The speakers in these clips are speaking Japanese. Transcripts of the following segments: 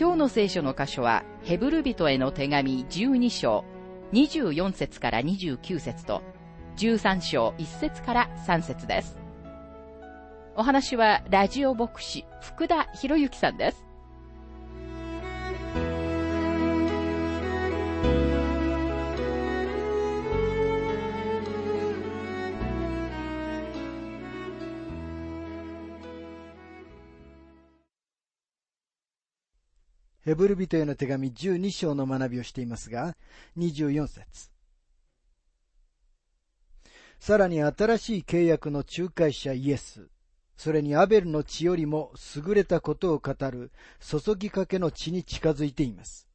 今日の聖書の箇所は、ヘブル人への手紙12章、24節から29節と、13章1節から3節です。お話は、ラジオ牧師、福田博之さんです。ヘブル人への手紙12章の学びをしていますが、24節さらに新しい契約の仲介者イエス、それにアベルの血よりも優れたことを語る注ぎかけの血に近づいています。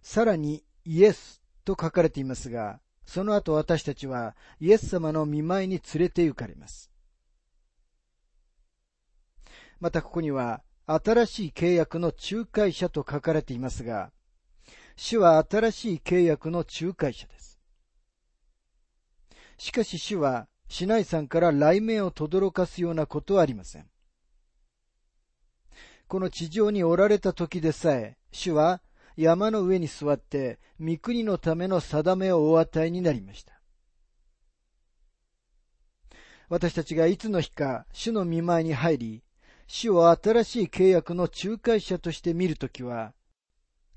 さらにイエスと書かれていますが、その後私たちはイエス様の見舞いに連れて行かれます。またここには、新しい契約の仲介者と書かれていますが、主は新しい契約の仲介者です。しかし主は、シナイさんから雷鳴を轟かすようなことはありません。この地上におられた時でさえ、主は山の上に座って、御国のための定めをお与えになりました。私たちがいつの日か主の見舞いに入り、主を新しい契約の仲介者として見るときは、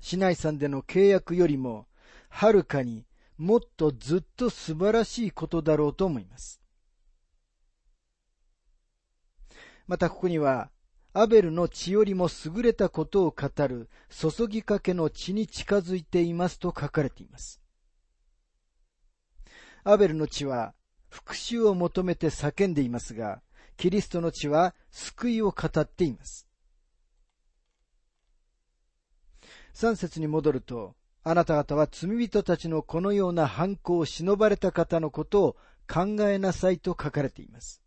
市内さんでの契約よりも、はるかにもっとずっと素晴らしいことだろうと思います。またここには、アベルの血よりも優れたことを語る注ぎかけの血に近づいていますと書かれています。アベルの血は復讐を求めて叫んでいますが、キリストの血は救いを語っています。三節に戻ると、あなた方は罪人たちのこのような犯行を忍ばれた方のことを考えなさいと書かれています。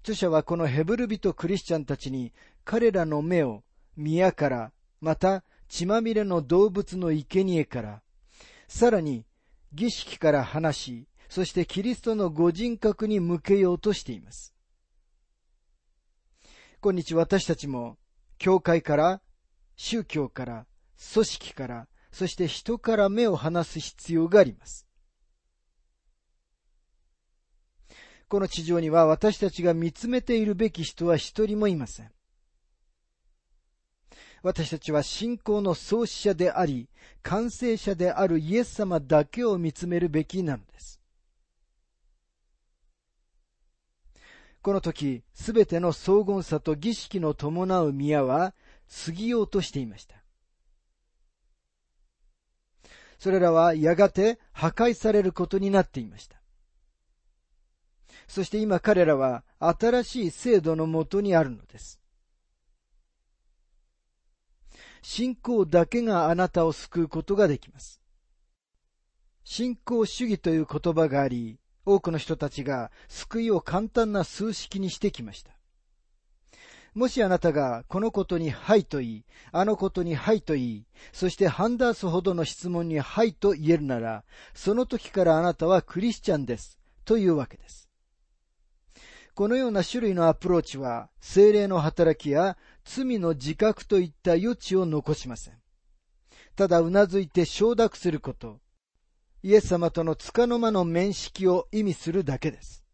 著者はこのヘブル人クリスチャンたちに彼らの目を宮から、また血まみれの動物の生贄から、さらに儀式から離し、そしてキリストのご人格に向けようとしています。今日私たちも、教会から、宗教から、組織から、そして人から目を離す必要があります。この地上には私たちが見つめているべき人は一人もいません。私たちは信仰の創始者であり、完成者であるイエス様だけを見つめるべきなのです。この時、すべての荘厳さと儀式の伴う宮は過ぎようとしていました。それらはやがて破壊されることになっていました。そして今彼らは新しい制度のもとにあるのです。信仰だけがあなたを救うことができます。信仰主義という言葉があり、多くの人たちが救いを簡単な数式にしてきました。もしあなたがこのことにはいと言い、あのことにはいと言い、そしてハンダースほどの質問にはいと言えるなら、その時からあなたはクリスチャンです。というわけです。このような種類のアプローチは、精霊の働きや罪の自覚といった余地を残しません。ただうなずいて承諾すること、イエス様との束の間の面識を意味するだけです。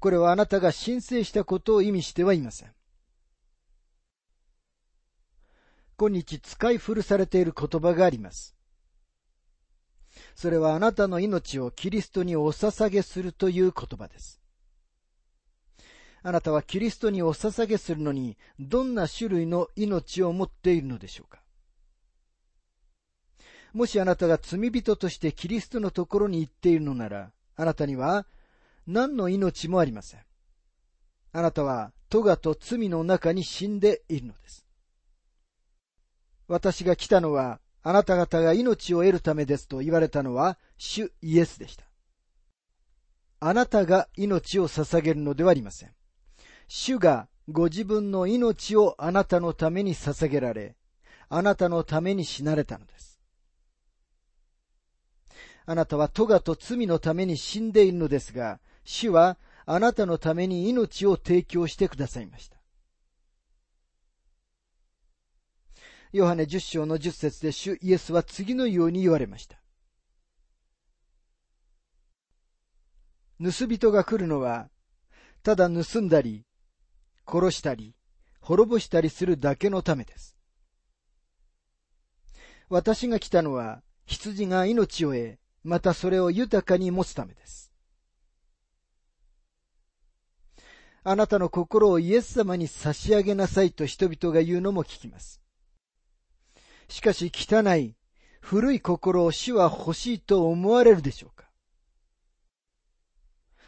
これはあなたが申請したことを意味してはいません。今日使い古されている言葉があります。それはあなたの命をキリストにお捧げするという言葉です。あなたはキリストにお捧げするのにどんな種類の命を持っているのでしょうか？もしあなたが罪人としてキリストのところに行っているのなら、あなたには何の命もありません。あなたは咎と罪の中に死んでいるのです。私が来たのは、あなた方が命を得るためですと言われたのは、主イエスでした。あなたが命を捧げるのではありません。主がご自分の命をあなたのために捧げられ、あなたのために死なれたのです。あなたは咎と罪のために死んでいるのですが、主はあなたのために命を提供してくださいました。ヨハネ10章の10節で主イエスは次のように言われました。盗人が来るのは、ただ盗んだり、殺したり、滅ぼしたりするだけのためです。私が来たのは、羊が命を得、またそれを豊かに持つためです。あなたの心をイエス様に差し上げなさいと人々が言うのも聞きます。しかし汚い、古い心を主は欲しいと思われるでしょうか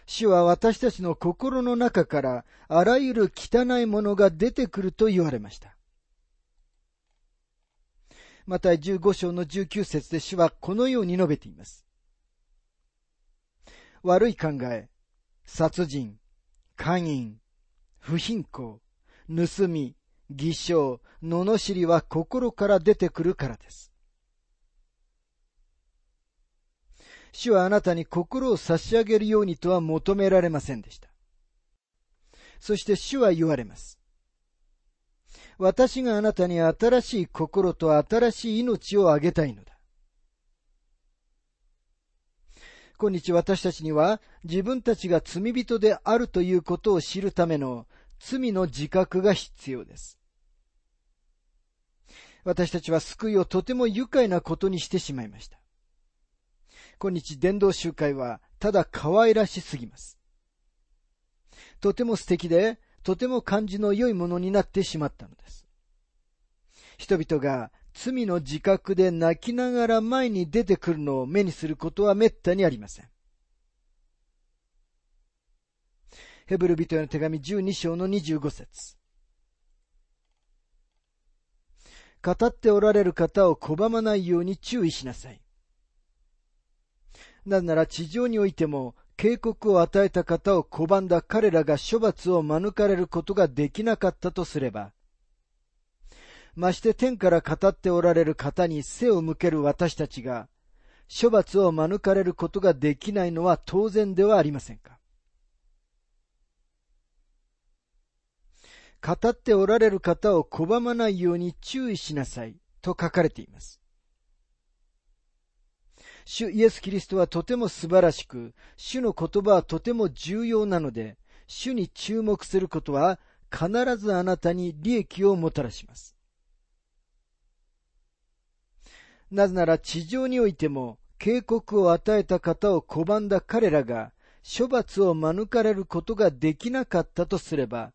主は私たちの心の中からあらゆる汚いものが出てくると言われました。また15章の19節で主はこのように述べています。悪い考え、殺人、勧誘、不貧困、盗み、偽証、罵りは心から出てくるからです。主はあなたに心を差し上げるようにとは求められませんでした。そして主は言われます。私があなたに新しい心と新しい命をあげたいのだ。今日私たちには自分たちが罪人であるということを知るための罪の自覚が必要です。私たちは救いをとても愉快なことにしてしまいました。今日伝道集会はただ可愛らしすぎます。とても素敵で、とても感じの良いものになってしまったのです。人々が罪の自覚で泣きながら前に出てくるのを目にすることは滅多にありません。ヘブル人への手紙12章の25節語っておられる方を拒まないように注意しなさい。なぜなら地上においても警告を与えた方を拒んだ彼らが処罰を免れることができなかったとすれば、まして天から語っておられる方に背を向ける私たちが、処罰を免れることができないのは当然ではありませんか。語っておられる方を拒まないように注意しなさいと書かれています。主イエス・キリストはとても素晴らしく、主の言葉はとても重要なので、主に注目することは必ずあなたに利益をもたらします。なぜなら地上においても警告を与えた方を拒んだ彼らが処罰を免れることができなかったとすれば、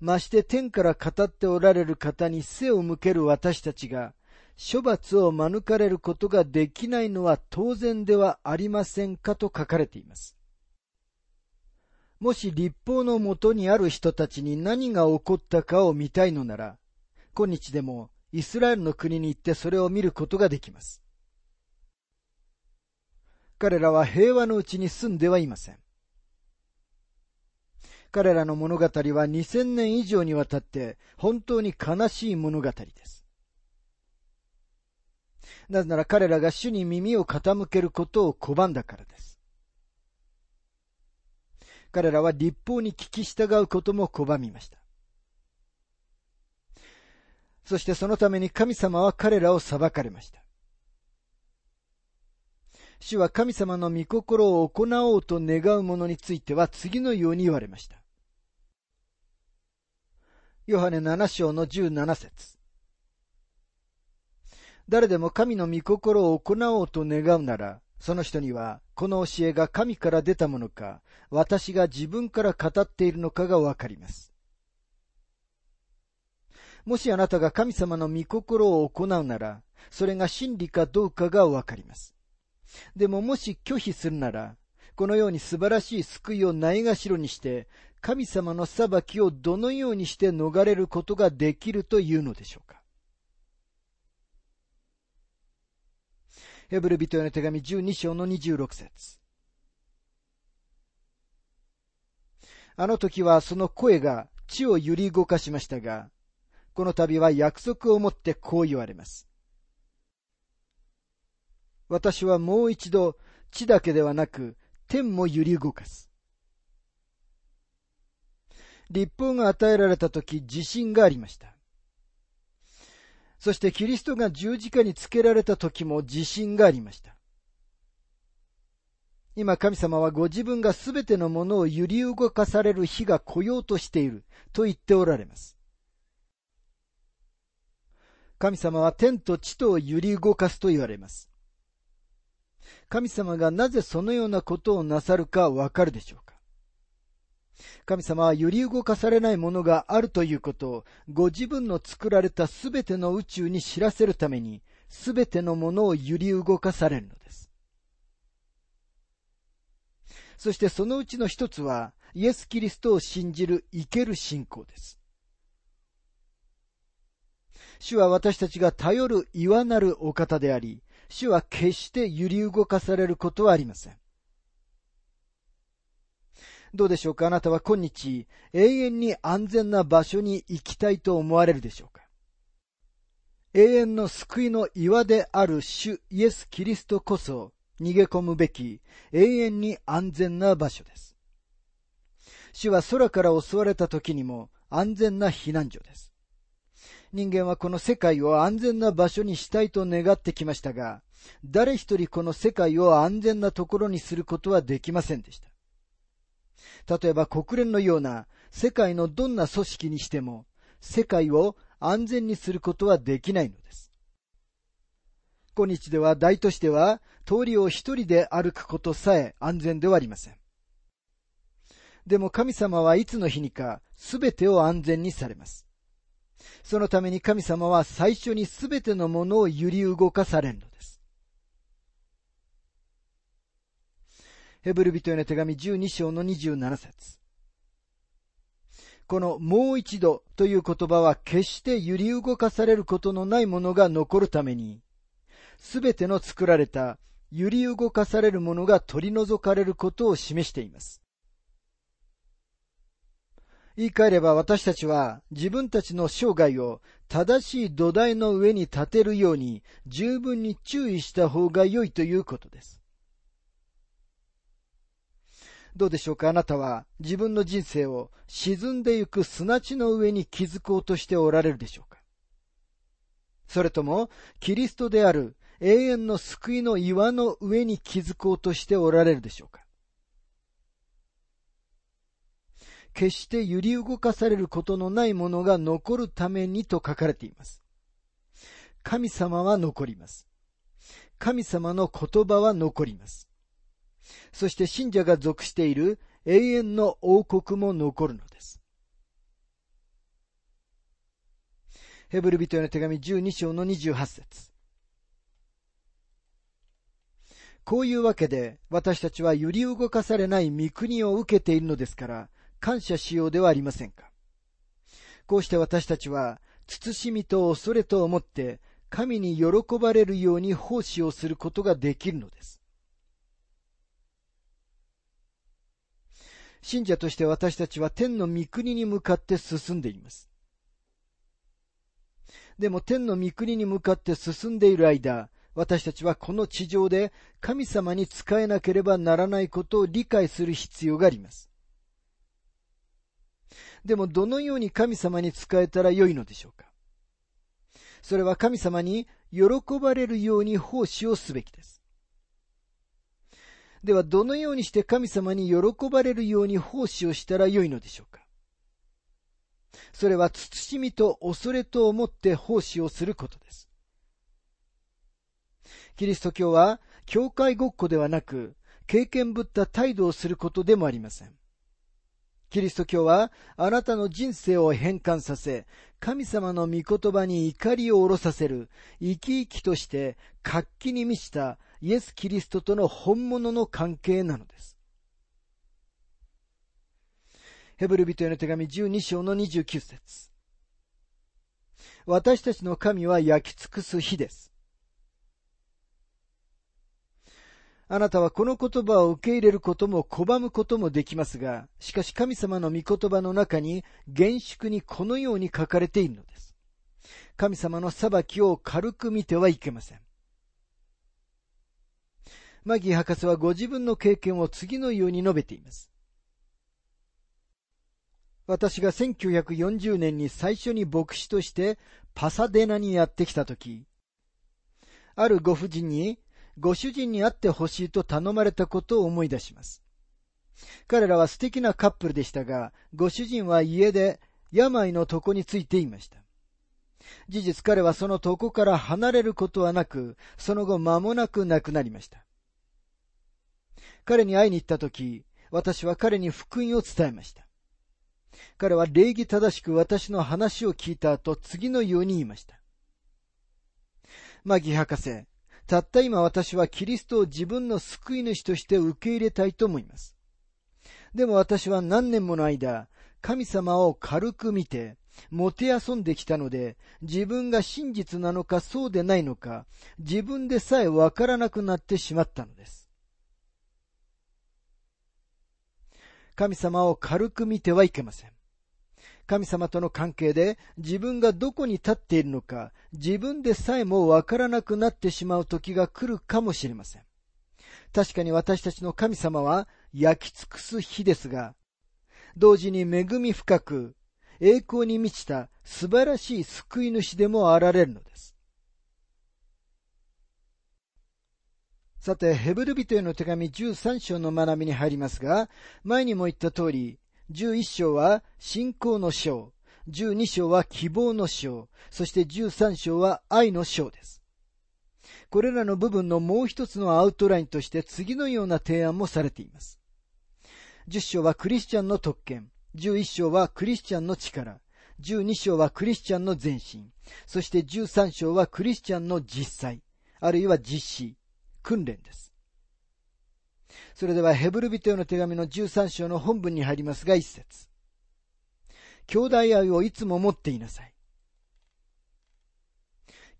まして天から語っておられる方に背を向ける私たちが処罰を免れることができないのは当然ではありませんかと書かれています。もし立法のもとにある人たちに何が起こったかを見たいのなら、今日でもイスラエルの国に行ってそれを見ることができます。彼らは平和のうちに住んではいません。彼らの物語は2000年以上にわたって本当に悲しい物語です。なぜなら彼らが主に耳を傾けることを拒んだからです。彼らは立法に聞き従うことも拒みました。そしてそのために神様は彼らを裁かれました。主は神様の御心を行おうと願う者については次のように言われました。ヨハネ7章の17節誰でも神の御心を行おうと願うなら、その人には、この教えが神から出たものか、私が自分から語っているのかがわかります。もしあなたが神様の御心を行うなら、それが真理かどうかがわかります。でももし拒否するなら、このように素晴らしい救いをないがしろにして、神様の裁きをどのようにして逃れることができるというのでしょうか。ヘブル人への手紙12章の26節あの時はその声が地を揺り動かしましたが、この度は約束をもってこう言われます。私はもう一度地だけではなく天も揺り動かす。立法が与えられた時地震がありました。そしてキリストが十字架につけられた時も地震がありました。今神様はご自分がすべてのものを揺り動かされる日が来ようとしていると言っておられます。神様は天と地とを揺り動かすと言われます。神様がなぜそのようなことをなさるかわかるでしょうか？神様は揺り動かされないものがあるということをご自分の作られたすべての宇宙に知らせるためにすべてのものを揺り動かされるのです。そしてそのうちの一つはイエス・キリストを信じる生ける信仰です。主は私たちが頼る岩なるお方であり、主は決して揺り動かされることはありません。どうでしょうか？あなたは今日、永遠に安全な場所に行きたいと思われるでしょうか？永遠の救いの岩である主イエス・キリストこそ逃げ込むべき永遠に安全な場所です。主は空から襲われた時にも安全な避難所です。人間はこの世界を安全な場所にしたいと願ってきましたが、誰一人この世界を安全なところにすることはできませんでした。例えば国連のような世界のどんな組織にしても、世界を安全にすることはできないのです。今日では大都市では通りを一人で歩くことさえ安全ではありません。でも神様はいつの日にか全てを安全にされます。そのために神様は最初に全てのものを揺り動かされるのです。ヘブル人への手紙12章の27節このもう一度という言葉は決して揺り動かされることのないものが残るために、すべての作られた揺り動かされるものが取り除かれることを示しています。言い換えれば私たちは自分たちの生涯を正しい土台の上に立てるように十分に注意した方が良いということです。どうでしょうか？あなたは自分の人生を沈んでゆく砂地の上に築こうとしておられるでしょうか？それともキリストである永遠の救いの岩の上に築こうとしておられるでしょうか？決して揺り動かされることのないものが残るためにと書かれています。神様は残ります。神様の言葉は残ります。そして信者が属している永遠の王国も残るのです。ヘブル人への手紙12章の28節こういうわけで私たちは揺り動かされない御国を受けているのですから、感謝しようではありませんか。こうして私たちは、慎みと恐れと思って、神に喜ばれるように奉仕をすることができるのです。信者として私たちは天の御国に向かって進んでいます。でも天の御国に向かって進んでいる間、私たちはこの地上で神様に仕えなければならないことを理解する必要があります。でもどのように神様に仕えたらよいのでしょうかそれは神様に喜ばれるように奉仕をすべきです。ではどのようにして神様に喜ばれるように奉仕をしたらよいのでしょうか？それは慎みと恐れと思って奉仕をすることです。キリスト教は教会ごっこではなく経験ぶった態度をすることでもありません。キリスト教はあなたの人生を変換させ、神様の御言葉に怒りを下ろさせる、生き生きとして活気に満ちたイエス・キリストとの本物の関係なのです。ヘブル人への手紙12章の29節私たちの神は焼き尽くす火です。あなたはこの言葉を受け入れることも拒むこともできますが、しかし神様の御言葉の中に厳粛にこのように書かれているのです。神様の裁きを軽く見てはいけません。マギー博士はご自分の経験を次のように述べています。私が1940年に最初に牧師としてパサデナにやってきたとき、あるご婦人にご主人に会ってほしいと頼まれたことを思い出します。彼らは素敵なカップルでしたが、ご主人は家で病の床についていました。事実彼はその床から離れることはなく、その後間もなく亡くなりました。彼に会いに行った時、私は彼に福音を伝えました。彼は礼儀正しく私の話を聞いた後、次のように言いました。マギ博士、たった今私はキリストを自分の救い主として受け入れたいと思います。でも私は何年もの間、神様を軽く見て、もてあそんできたので、自分が真実なのかそうでないのか、自分でさえわからなくなってしまったのです。神様を軽く見てはいけません。神様との関係で自分がどこに立っているのか、自分でさえもわからなくなってしまう時が来るかもしれません。確かに私たちの神様は焼き尽くす火ですが、同時に恵み深く、栄光に満ちた素晴らしい救い主でもあられるのです。さて、ヘブル人への手紙13章の学びに入りますが、前にも言った通り、11章は信仰の章、12章は希望の章、そして13章は愛の章です。これらの部分のもう一つのアウトラインとして次のような提案もされています。10章はクリスチャンの特権、11章はクリスチャンの力、12章はクリスチャンの前進、そして13章はクリスチャンの実際、あるいは実施、訓練です。それではヘブル人への手紙の13章の本文に入りますが一節。兄弟愛をいつも持っていなさい。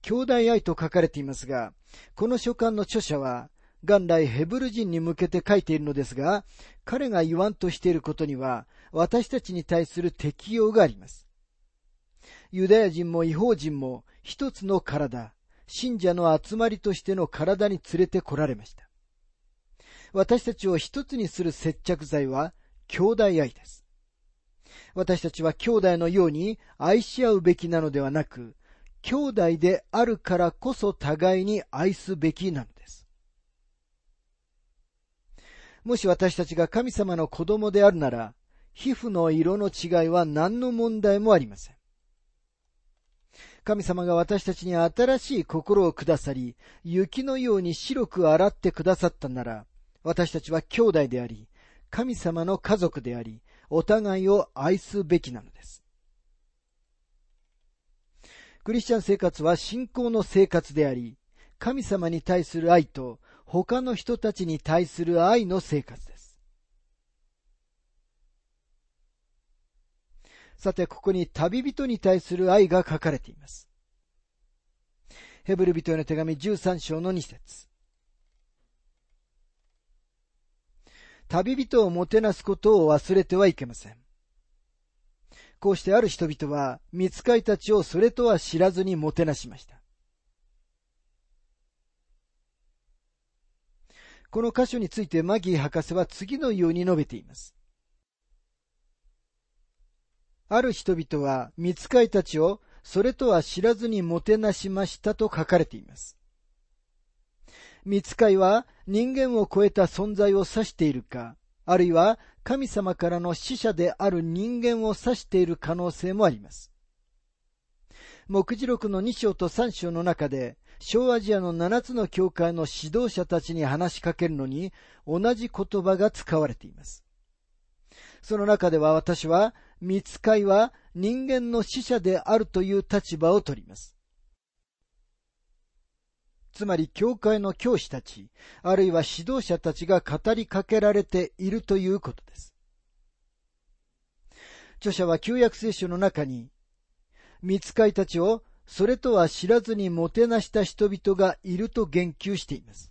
兄弟愛と書かれていますが、この書簡の著者は、元来ヘブル人に向けて書いているのですが、彼が言わんとしていることには、私たちに対する適用があります。ユダヤ人も違法人も一つの体、信者の集まりとしての体に連れて来られました。私たちを一つにする接着剤は兄弟愛です。私たちは兄弟のように愛し合うべきなのではなく、兄弟であるからこそ互いに愛すべきなのです。もし私たちが神様の子供であるなら、皮膚の色の違いは何の問題もありません。神様が私たちに新しい心をくださり、雪のように白く洗ってくださったなら、私たちは兄弟であり、神様の家族であり、お互いを愛すべきなのです。クリスチャン生活は信仰の生活であり、神様に対する愛と他の人たちに対する愛の生活です。さて、ここに旅人に対する愛が書かれています。ヘブル人への手紙13章の2節旅人をもてなすことを忘れてはいけません。こうしてある人々は、見つかいたちをそれとは知らずにもてなしました。この箇所についてマギー博士は次のように述べています。ある人々は、見つかいたちをそれとは知らずにもてなしましたと書かれています。見つかいは人間を超えた存在を指しているか、あるいは神様からの使者である人間を指している可能性もあります。目次録の2章と3章の中で、小アジアの7つの教会の指導者たちに話しかけるのに同じ言葉が使われています。その中では私は、見つかいは人間の使者であるという立場をとります。つまり教会の教師たち、あるいは指導者たちが語りかけられているということです。著者は旧約聖書の中に、見つかいたちをそれとは知らずにもてなした人々がいると言及しています。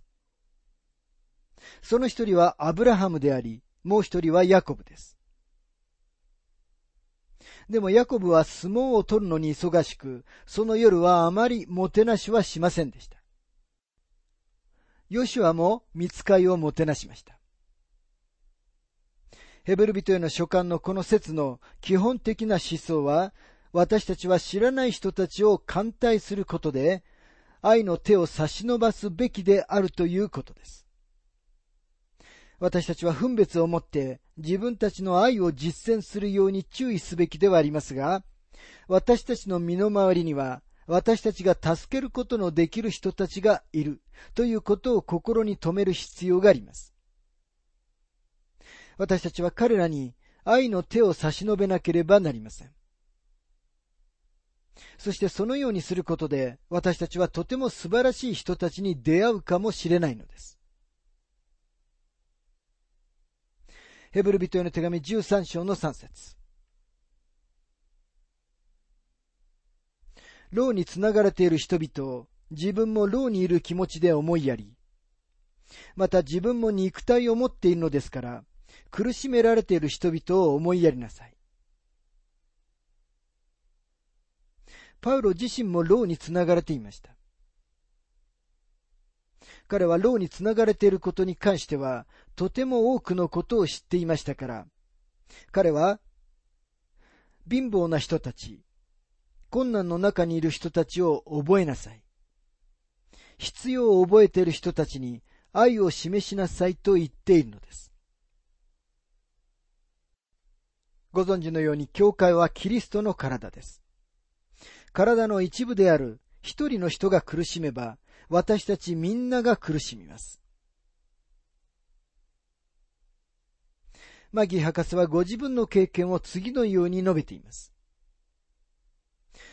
その一人はアブラハムであり、もう一人はヤコブです。でもヤコブは相撲を取るのに忙しく、その夜はあまりもてなしはしませんでした。ヨシュアも見つかいをもてなしました。ヘブル人への書簡のこの説の基本的な思想は、私たちは知らない人たちを歓待することで、愛の手を差し伸ばすべきであるということです。私たちは分別をもって自分たちの愛を実践するように注意すべきではありますが、私たちの身の回りには私たちが助けることのできる人たちがいるということを心に留める必要があります。私たちは彼らに愛の手を差し伸べなければなりません。そしてそのようにすることで私たちはとても素晴らしい人たちに出会うかもしれないのです。ヘブル人への手紙13章の3節牢につながれている人々を自分も牢にいる気持ちで思いやり、また自分も肉体を持っているのですから、苦しめられている人々を思いやりなさい。パウロ自身も牢につながれていました。彼は牢につながれていることに関しては、とても多くのことを知っていましたから、彼は、貧乏な人たち、困難の中にいる人たちを覚えなさい。必要を覚えている人たちに愛を示しなさいと言っているのです。ご存知のように教会はキリストの体です。体の一部である一人の人が苦しめば、私たちみんなが苦しみます。マギ博士はご自分の経験を次のように述べています。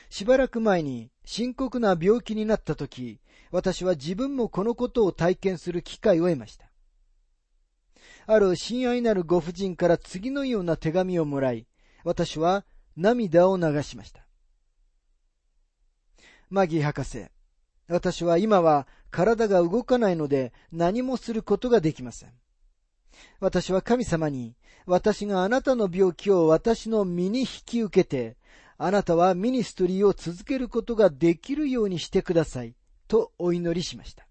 しばらく前に深刻な病気になった時、私は自分もこのことを体験する機会を得ました。ある親愛なるご婦人から次のような手紙をもらい、私は涙を流しました。マギー博士、私は今は体が動かないので何もすることができません。私は神様に、私があなたの病気を私の身に引き受けて、あなたはミニストリーを続けることができるようにしてください、とお祈りしました。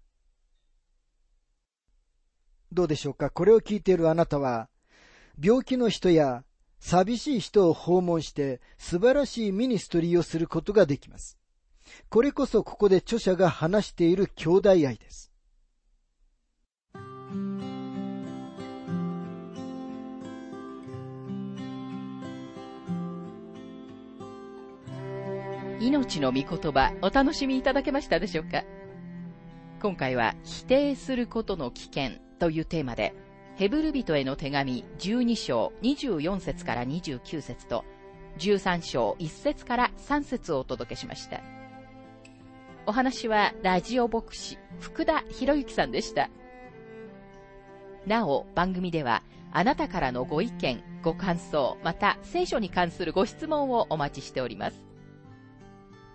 どうでしょうか？これを聞いているあなたは、病気の人や寂しい人を訪問して素晴らしいミニストリーをすることができます。これこそここで著者が話している兄弟愛です。命の御言葉お楽しみいただけましたでしょうか？今回は否定することの危険というテーマでヘブル人への手紙12章24節から29節と13章1節から3節をお届けしました。お話はラジオ牧師福田博之さんでした。なお番組ではあなたからのご意見、ご感想、また聖書に関するご質問をお待ちしております。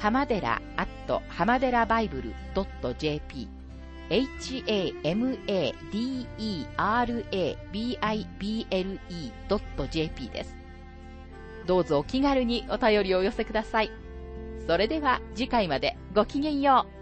浜寺アット浜寺バイブル .jp hamadera.bible.jp です。どうぞお気軽にお便りをお寄せください。それでは次回までごきげんよう。